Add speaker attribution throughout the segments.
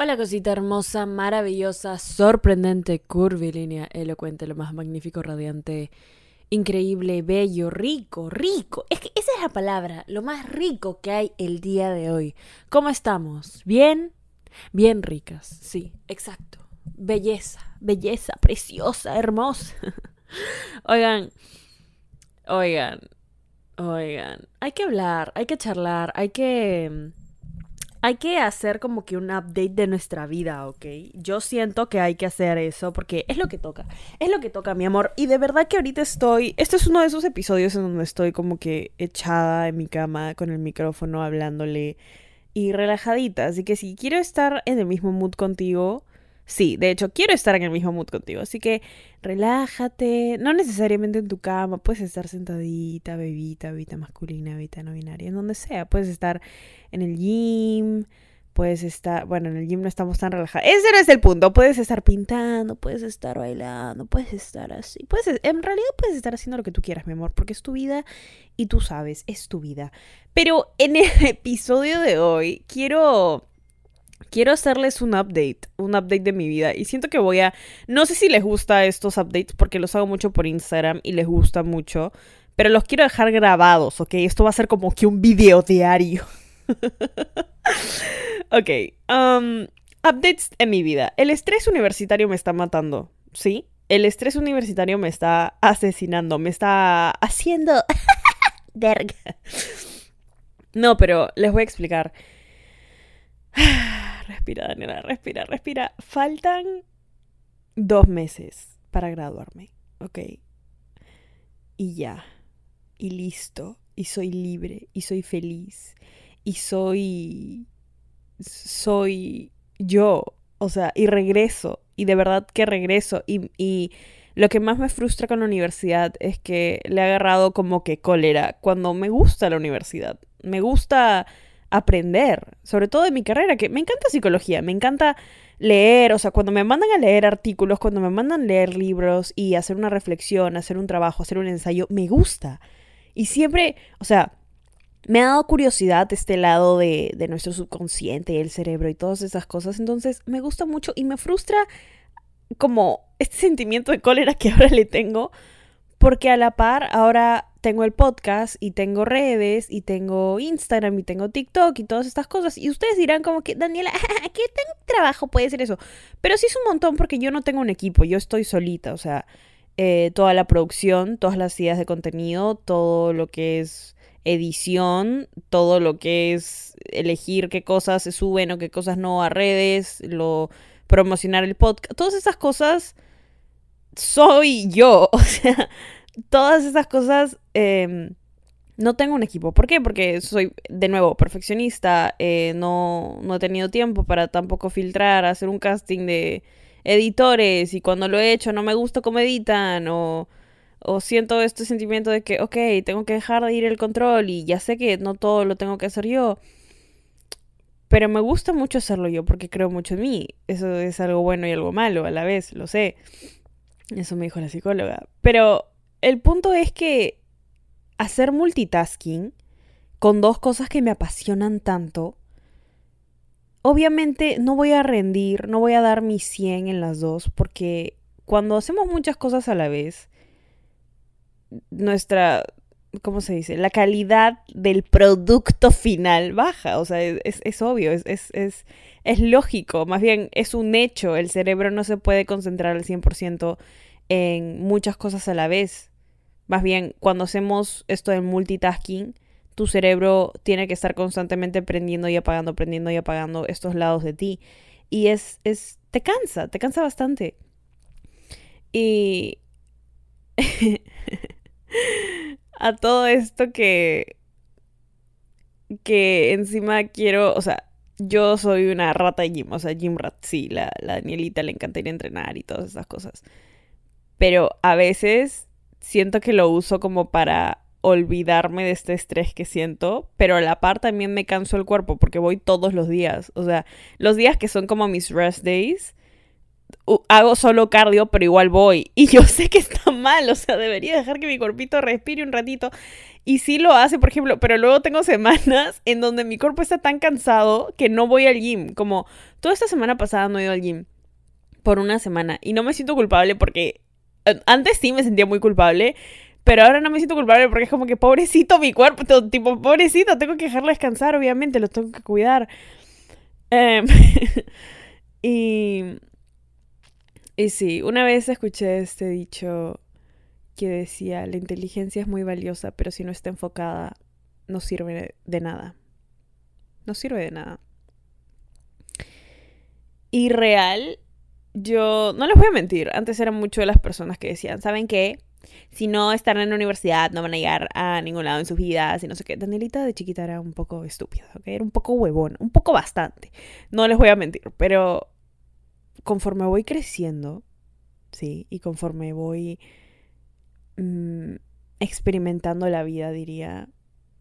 Speaker 1: Hola cosita hermosa, maravillosa, sorprendente, curvilínea, elocuente, lo más magnífico, radiante, increíble, bello, rico, rico. Es que esa es la palabra, lo más rico que hay el día de hoy. ¿Cómo estamos? ¿Bien? Bien ricas, sí, exacto. Belleza, belleza, preciosa, hermosa. oigan, oigan, oigan, hay que hablar, hay que charlar, hay que hay que hacer como que un update de nuestra vida, ¿ok? Yo siento que hay que hacer eso porque es lo que toca. Es lo que toca, mi amor. Y de verdad que ahorita estoy... Este es uno de esos episodios en donde estoy como que echada en mi cama con el micrófono hablándole y relajadita. Así que si quiero estar en el mismo mood contigo, Sí, de hecho, quiero estar en el mismo mood contigo. Así que relájate. No necesariamente en tu cama. Puedes estar sentadita, bebita, bebita masculina, bebita no binaria, en donde sea. Puedes estar en el gym. Puedes estar. Bueno, en el gym no estamos tan relajados. Ese no es el punto. Puedes estar pintando, puedes estar bailando, puedes estar así. Puedes, en realidad puedes estar haciendo lo que tú quieras, mi amor, porque es tu vida y tú sabes, es tu vida. Pero en el episodio de hoy quiero quiero hacerles un update, un update de mi vida. Y siento que voy a, no sé si les gusta estos updates porque los hago mucho por Instagram y les gusta mucho, pero los quiero dejar grabados, ¿ok? Esto va a ser como que un video diario. ok, um, updates en mi vida. El estrés universitario me está matando, ¿sí? El estrés universitario me está asesinando, me está haciendo... Verga. No, pero les voy a explicar. Respira, Daniela, respira, respira. Faltan dos meses para graduarme, ¿ok? Y ya, y listo, y soy libre, y soy feliz, y soy... soy yo, o sea, y regreso, y de verdad que regreso, y, y lo que más me frustra con la universidad es que le he agarrado como que cólera cuando me gusta la universidad, me gusta aprender, sobre todo de mi carrera, que me encanta psicología, me encanta leer, o sea, cuando me mandan a leer artículos, cuando me mandan leer libros y hacer una reflexión, hacer un trabajo, hacer un ensayo, me gusta. Y siempre, o sea, me ha dado curiosidad este lado de, de nuestro subconsciente el cerebro y todas esas cosas, entonces me gusta mucho y me frustra como este sentimiento de cólera que ahora le tengo, porque a la par ahora tengo el podcast y tengo redes y tengo Instagram y tengo TikTok y todas estas cosas. Y ustedes dirán como que, Daniela, ¿qué trabajo puede ser eso? Pero sí es un montón porque yo no tengo un equipo, yo estoy solita, o sea, eh, toda la producción, todas las ideas de contenido, todo lo que es edición, todo lo que es elegir qué cosas se suben o qué cosas no a redes, lo promocionar el podcast, todas esas cosas soy yo, o sea, todas esas cosas em, no tengo un equipo. ¿Por qué? Porque soy, de nuevo, perfeccionista. Eh, no, no he tenido tiempo para tampoco filtrar, hacer un casting de editores. Y cuando lo he hecho no me gusta cómo editan. O, o siento este sentimiento de que, ok, tengo que dejar de ir el control. Y ya sé que no todo lo tengo que hacer yo. Pero me gusta mucho hacerlo yo porque creo mucho en mí. Eso es algo bueno y algo malo a la vez, lo sé. Eso me dijo la psicóloga. Pero el punto es que hacer multitasking con dos cosas que me apasionan tanto, obviamente no voy a rendir, no voy a dar mi 100 en las dos, porque cuando hacemos muchas cosas a la vez, nuestra, ¿cómo se dice? La calidad del producto final baja, o sea, es, obvio, es, es, es, lógico, más bien es un hecho, el cerebro no se puede concentrar al 100% en muchas cosas a la vez. Más bien, cuando hacemos esto de multitasking, tu cerebro tiene que estar constantemente prendiendo y apagando, prendiendo y apagando estos lados de ti. Y es, es, te cansa, te cansa bastante. Y a todo esto que, que encima quiero, o sea, yo soy una rata gym, o sea, gym rat, sí, la, la Danielita le encantaría entrenar y todas esas cosas. Pero a veces siento que lo uso como para olvidarme de este estrés que siento, pero a la par también me canso el cuerpo porque voy todos los días. O sea, los días que son como mis rest days, hago solo cardio, pero igual voy. Y yo sé que está mal, o sea, debería dejar que mi cuerpito respire un ratito. Y sí lo hace, por ejemplo, pero luego tengo semanas en donde mi cuerpo está tan cansado que no voy al gym. Como toda esta semana pasada no he ido al gym por una semana. Y no me siento culpable porque antes sí me sentía muy culpable. Pero ahora no me siento culpable porque es como que pobrecito mi cuerpo, tipo, pobrecito, tengo que dejarlo descansar, obviamente, lo tengo que cuidar. Em, y y sí, una vez escuché este dicho que decía, la inteligencia es muy valiosa, pero si no está enfocada, no sirve de nada. No sirve de nada. Y real, yo no les voy a mentir, antes eran mucho de las personas que decían, ¿saben qué? Si no están en la universidad, no van a llegar a ningún lado en sus vidas y no sé qué. Danielita de chiquita era un poco estúpida, ¿ok? Era un poco huevón, un poco bastante. No les voy a mentir, pero conforme voy creciendo, ¿sí? Y conforme voy mm, experimentando la vida, diría.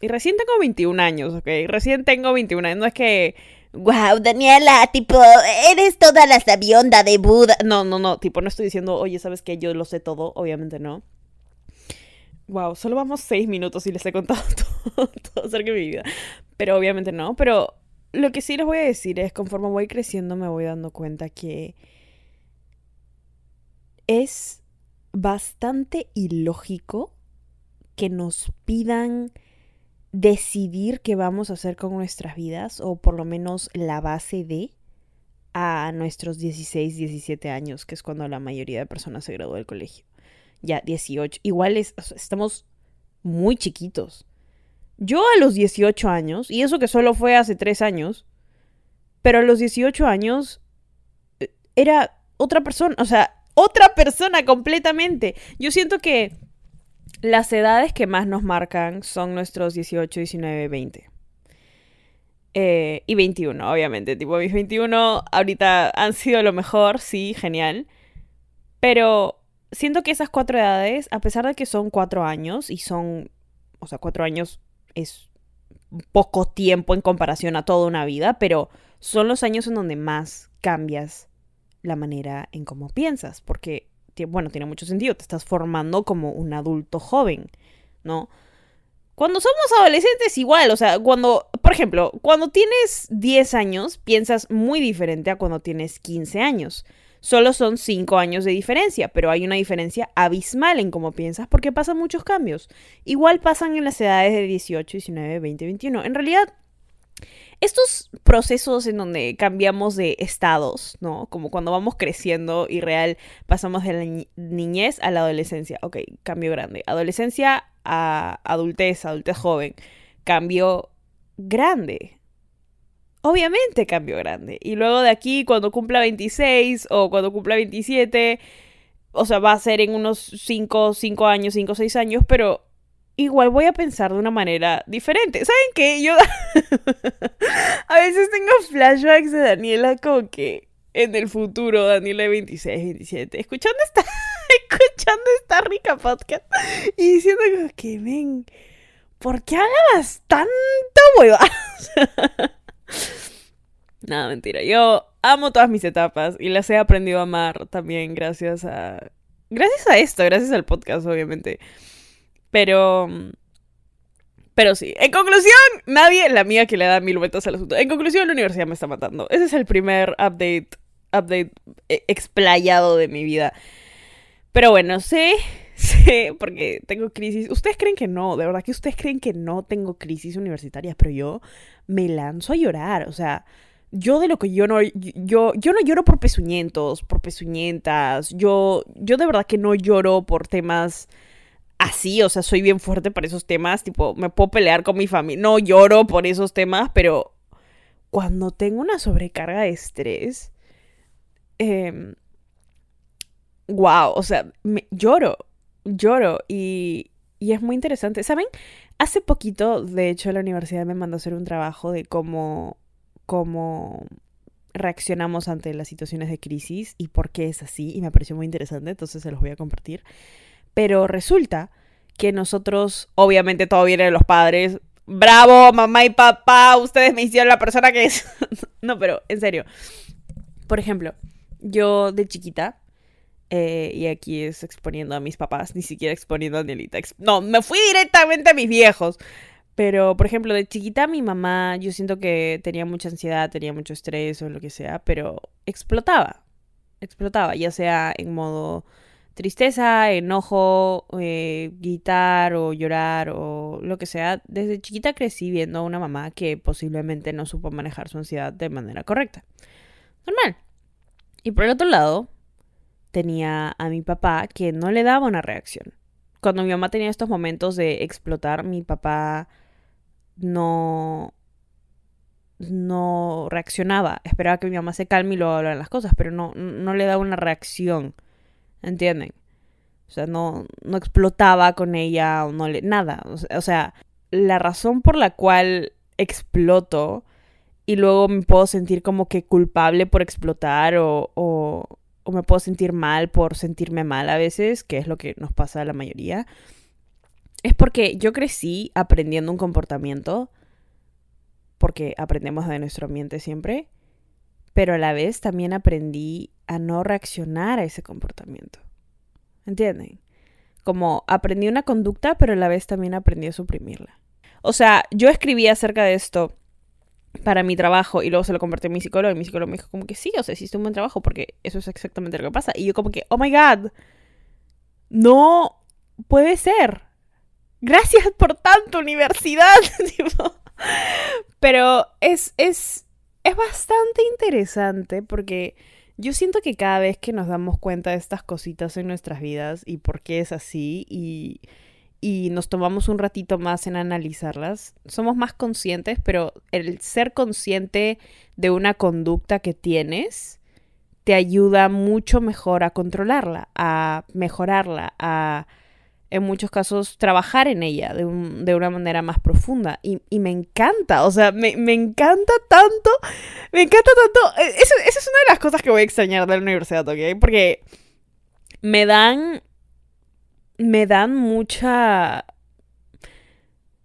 Speaker 1: Y recién tengo 21 años, ¿ok? Recién tengo 21 años. No es que.
Speaker 2: Wow, Daniela, tipo, eres toda la sabionda de Buda.
Speaker 1: No, no, no, tipo, no estoy diciendo, oye, ¿sabes qué? Yo lo sé todo, obviamente no. Wow, solo vamos seis minutos y les he contado todo, todo acerca de mi vida. Pero obviamente no, pero lo que sí les voy a decir es, conforme voy creciendo me voy dando cuenta que es bastante ilógico que nos pidan decidir qué vamos a hacer con nuestras vidas, o por lo menos la base de, a nuestros 16, 17 años, que es cuando la mayoría de personas se graduó del colegio. Ya, 18. Igual estamos muy chiquitos. Yo a los 18 años, y eso que solo fue hace 3 años, pero a los 18 años eh, era otra persona, o sea, otra persona completamente. Yo siento que las edades que más nos marcan son nuestros 18, 19, 20. y 21, obviamente. Tipo, mis 21 ahorita han sido lo mejor, sí, genial. Pero siento que esas cuatro edades, a pesar de que son cuatro años, y son, o sea, cuatro años es poco tiempo en comparación a toda una vida, pero son los años en donde más cambias la manera en cómo piensas, porque, bueno, tiene mucho sentido, te estás formando como un adulto joven, ¿no? Cuando somos adolescentes igual, o sea, cuando, por ejemplo, cuando tienes 10 años, piensas muy diferente a cuando tienes 15 años. Solo son 5 años de diferencia, pero hay una diferencia abismal en cómo piensas porque pasan muchos cambios. Igual pasan en las edades de 18, 19, 20, 21. En realidad, estos procesos en donde cambiamos de estados, ¿no? Como cuando vamos creciendo y real pasamos de la niñez a la adolescencia. Ok, cambio grande. Adolescencia a adultez, adultez joven. Cambio grande obviamente cambio grande. Y luego de aquí, cuando cumpla 26 o cuando cumpla 27, o sea, va a ser en unos 5, 5 años, 5 o 6 años, pero igual voy a pensar de una manera diferente. ¿Saben qué? Yo a veces tengo flashbacks de Daniela como que en el futuro, Daniela de 26, 27, escuchando esta, escuchando esta rica podcast y diciendo que, ven, ¿por qué hablabas tanto hueva? Nada, mentira. Yo amo todas mis etapas y las he aprendido a amar también gracias a... Gracias a esto, gracias al podcast, obviamente. Pero... Pero sí, en conclusión, nadie, la mía que le da mil vueltas al asunto. En conclusión, la universidad me está matando. Ese es el primer update, update eh, explayado de mi vida. Pero bueno, sé, sé, porque tengo crisis. Ustedes creen que no, de verdad que ustedes creen que no tengo crisis universitarias, pero yo me lanzo a llorar. O sea, yo de lo que yo no, yo, yo no lloro por pezuñentos, por pezuñentas. Yo, yo de verdad que no lloro por temas así, o sea, soy bien fuerte para esos temas, tipo, me puedo pelear con mi familia, no lloro por esos temas, pero cuando tengo una sobrecarga de estrés, wow, o sea, me, lloro, lloro y, y es muy interesante. ¿Saben? Hace poquito, de hecho, la universidad me mandó a hacer un trabajo de cómo, cómo reaccionamos ante las situaciones de crisis y por qué es así, y me pareció muy interesante, entonces se los voy a compartir. Pero resulta que nosotros, obviamente todo viene de los padres. Bravo, mamá y papá, ustedes me hicieron la persona que es. no, pero en serio. Por ejemplo, Yo de chiquita, eh, y aquí es exponiendo a mis papás, ni siquiera exponiendo a Danielita. No, me fui directamente a mis viejos. Pero, por ejemplo, de chiquita mi mamá, yo siento que tenía mucha ansiedad, tenía mucho estrés o lo que sea, pero explotaba. Explotaba, ya sea en modo tristeza, enojo, eh, gritar o llorar o lo que sea. Desde chiquita crecí viendo a una mamá que posiblemente no supo manejar su ansiedad de manera correcta. Normal. Y por el otro lado, tenía a mi papá que no le daba una reacción. Cuando mi mamá tenía estos momentos de explotar, mi papá no no reaccionaba. Esperaba que mi mamá se calme y luego hablara las cosas, pero no, no le daba una reacción. ¿Entienden? O sea, no, no explotaba con ella o no nada. O sea, la razón por la cual exploto y luego me puedo sentir como que culpable por explotar o, o, o me puedo sentir mal por sentirme mal a veces, que es lo que nos pasa a la mayoría, es porque yo crecí aprendiendo un comportamiento, porque aprendemos de nuestro ambiente siempre, pero a la vez también aprendí a no reaccionar a ese comportamiento. ¿Entienden? Como aprendí una conducta, pero a la vez también aprendí a suprimirla. O sea, yo escribí acerca de esto para mi trabajo y luego se lo compartí a mi psicólogo y mi psicólogo me dijo como que sí, o sea, hiciste un buen trabajo porque eso es exactamente lo que pasa. Y yo como que, oh my god, no puede ser. Gracias por tanto, universidad. Pero es, es, es bastante interesante porque yo siento que cada vez que nos damos cuenta de estas cositas en nuestras vidas y por qué es así y y nos tomamos un ratito más en analizarlas, somos más conscientes, pero el ser consciente de una conducta que tienes te ayuda mucho mejor a controlarla, a mejorarla, a en muchos casos trabajar en ella de, una manera más profunda. Y, me encanta, o sea, me, encanta tanto, me encanta tanto. E, esa es una de las cosas que voy a extrañar de la universidad, ¿ok? Porque me dan me dan mucha...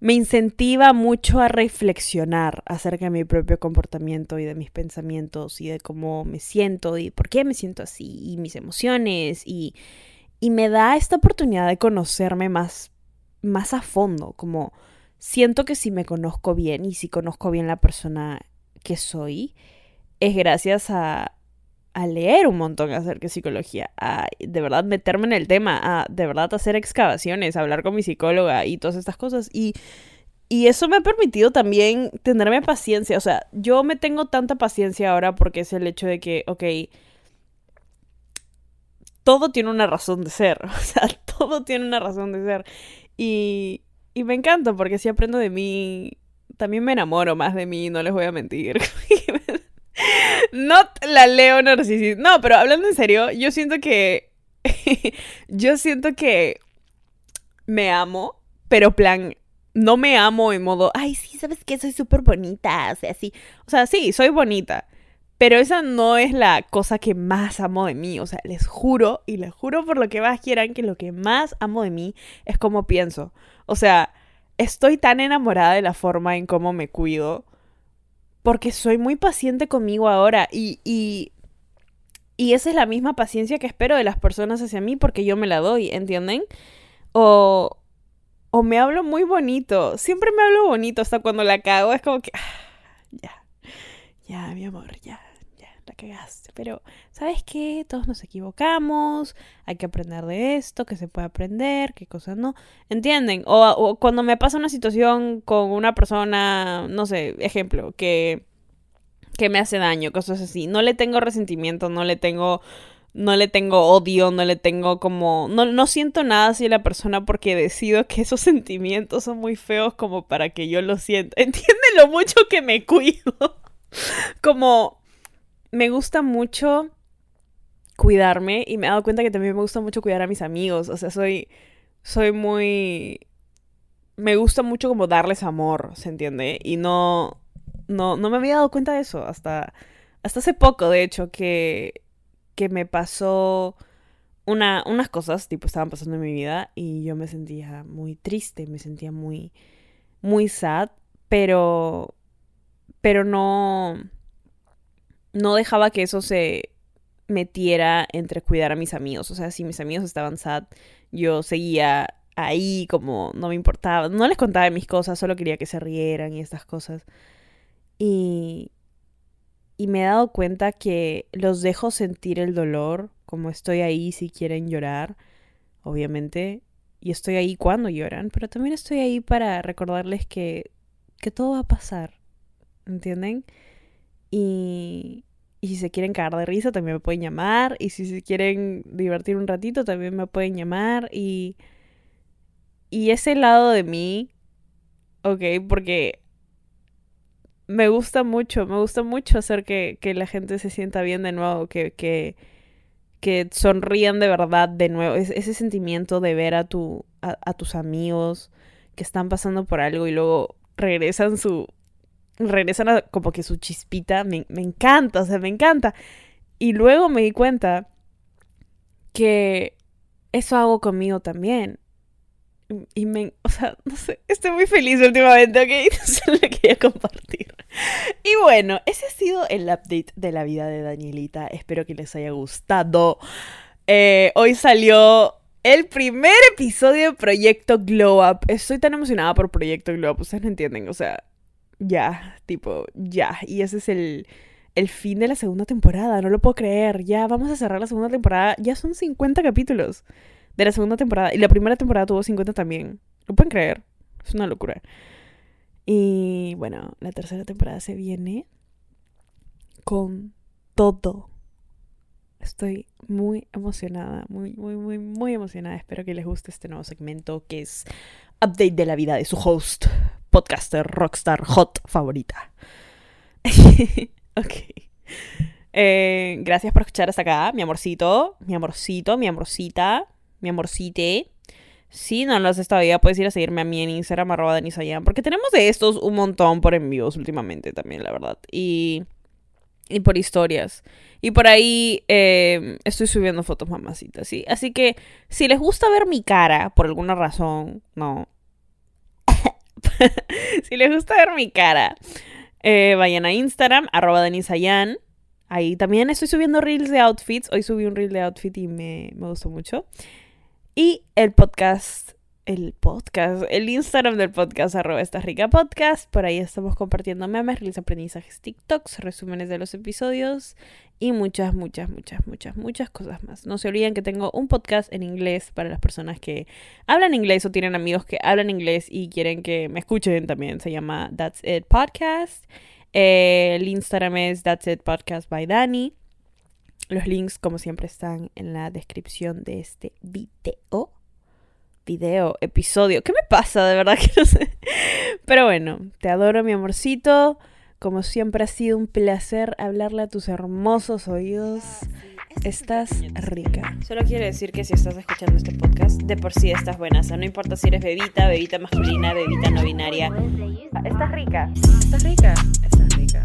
Speaker 1: me incentiva mucho a reflexionar acerca de mi propio comportamiento y de mis pensamientos y de cómo me siento y por qué me siento así y mis emociones y, y me da esta oportunidad de conocerme más, más a fondo, como siento que si me conozco bien y si conozco bien la persona que soy, es gracias a, a leer un montón acerca de psicología, a de verdad meterme en el tema, a de verdad hacer excavaciones, a hablar con mi psicóloga y todas estas cosas. Y, y eso me ha permitido también tenerme paciencia. O sea, yo me tengo tanta paciencia ahora porque es el hecho de que, ok, todo tiene una razón de ser. O sea, todo tiene una razón de ser. Y, y me encanta porque si aprendo de mí, también me enamoro más de mí, no les voy a mentir. Not la Leo narcisista. No, pero hablando en serio, yo siento que. yo siento que me amo, pero plan. No me amo en modo, ay, sí, sabes que soy súper bonita. O sea, sí. O sea, sí, soy bonita. Pero esa no es la cosa que más amo de mí. O sea, les juro y les juro por lo que más quieran que lo que más amo de mí es cómo pienso. O sea, estoy tan enamorada de la forma en cómo me cuido porque soy muy paciente conmigo ahora y, y, y esa es la misma paciencia que espero de las personas hacia mí porque yo me la doy, ¿entienden? O, o me hablo muy bonito, siempre me hablo bonito hasta cuando la cago, es como que, ah, ya, ya, mi amor, ya, cagaste. Pero, ¿sabes qué? Todos nos equivocamos, hay que aprender de esto, que se puede aprender, qué cosas no. ¿Entienden? O, cuando me pasa una situación con una persona, no sé, ejemplo, que, que me hace daño, cosas así. No le tengo resentimiento, no le tengo no le tengo odio, no le tengo como... No, no siento nada hacia la persona porque decido que esos sentimientos son muy feos como para que yo lo sienta. Entiende lo mucho que me cuido. como me gusta mucho cuidarme y me he dado cuenta que también me gusta mucho cuidar a mis amigos. O sea, soy, soy muy... Me gusta mucho como darles amor, ¿se entiende? Y no, no, no me había dado cuenta de eso hasta, hasta hace poco, de hecho, que, que me pasó una, unas cosas, tipo, estaban pasando en mi vida y yo me sentía muy triste, me sentía muy, muy sad, pero, pero no, no dejaba que eso se metiera entre cuidar a mis amigos. O sea, si mis amigos estaban sad, yo seguía ahí como no me importaba. No les contaba mis cosas, solo quería que se rieran y estas cosas. Y, y me he dado cuenta que los dejo sentir el dolor, como estoy ahí si quieren llorar, obviamente. Y estoy ahí cuando lloran, pero también estoy ahí para recordarles que, que todo va a pasar. ¿Entienden? Y, y si se quieren cagar de risa, también me pueden llamar. Y si se quieren divertir un ratito, también me pueden llamar. Y, y ese lado de mí, ok, porque me gusta mucho, me gusta mucho hacer que, que la gente se sienta bien de nuevo, que, que, que sonrían de verdad de nuevo. Es, ese sentimiento de ver a, tu, a, a tus amigos que están pasando por algo y luego regresan su, regresan a como que su chispita, me, me, encanta, o sea, me encanta. Y luego me di cuenta que eso hago conmigo también. Y me, o sea, no sé, estoy muy feliz últimamente, ¿ok? Solo lo quería compartir. Y bueno, ese ha sido el update de la vida de Danielita. Espero que les haya gustado. Eh, hoy salió el primer episodio de Proyecto Glow Up. Estoy tan emocionada por Proyecto Glow Up, ustedes no entienden, o sea, ya, tipo, ya. Y ese es el, el fin de la segunda temporada, no lo puedo creer. Ya vamos a cerrar la segunda temporada, ya son 50 capítulos de la segunda temporada. Y la primera temporada tuvo 50 también. ¿Lo pueden creer? Es una locura. Y bueno, la tercera temporada se viene con todo. Estoy muy emocionada, muy, muy, muy, muy emocionada. Espero que les guste este nuevo segmento que es Update de la vida de su host, podcaster, rockstar, hot favorita. ok. Eh, gracias por escuchar hasta acá, mi amorcito, mi amorcito, mi amorcita mi amorcite. Si no lo haces todavía, puedes ir a seguirme a mí en Instagram, arroba Denisayan, porque tenemos de estos un montón por envíos últimamente también, la verdad. Y, y por historias. Y por ahí eh, estoy subiendo fotos mamacitas, ¿sí? Así que si les gusta ver mi cara, por alguna razón, no. si les gusta ver mi cara, eh, vayan a Instagram, arroba Denisayan. Ahí también estoy subiendo reels de outfits. Hoy subí un reel de outfit y me, me gustó mucho. Y el podcast, el podcast, el Instagram del podcast, arroba esta rica podcast. Por ahí estamos compartiendo memes, reels, aprendizajes, TikToks, resúmenes de los episodios y muchas, muchas, muchas, muchas, muchas cosas más. No se olviden que tengo un podcast en inglés para las personas que hablan inglés o tienen amigos que hablan inglés y quieren que me escuchen también. Se llama That's It Podcast. El Instagram es That's It Podcast by Dani. Los links, como siempre, están en la descripción de este video. Video, episodio. ¿Qué me pasa? De verdad que no sé. Pero bueno, te adoro, mi amorcito. Como siempre ha sido un placer hablarle a tus hermosos oídos. Estás rica. Solo quiero decir que si estás escuchando este podcast, de por sí estás buena. O sea, no importa si eres bebita, bebita masculina, bebita no binaria. Estás rica. Estás rica. Estás rica.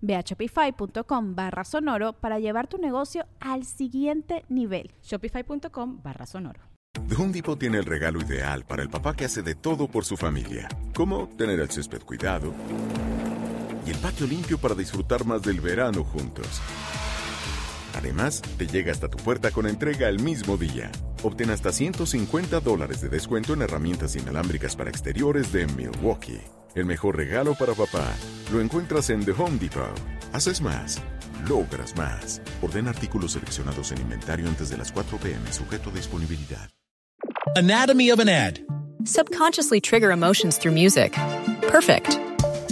Speaker 3: Ve a shopify.com barra sonoro para llevar tu negocio al siguiente nivel.
Speaker 4: Shopify.com barra sonoro.
Speaker 5: The Home Depot tiene el regalo ideal para el papá que hace de todo por su familia, como tener el césped cuidado y el patio limpio para disfrutar más del verano juntos. Además, te llega hasta tu puerta con entrega el mismo día. Obtén hasta 150 dólares de descuento en herramientas inalámbricas para exteriores de Milwaukee. El mejor regalo para papá lo encuentras en The Home Depot. Haces más, logras más. Ordena artículos seleccionados en inventario antes de las 4 pm, sujeto a disponibilidad.
Speaker 6: Anatomy of an ad.
Speaker 7: Subconsciously trigger emotions through music. Perfect.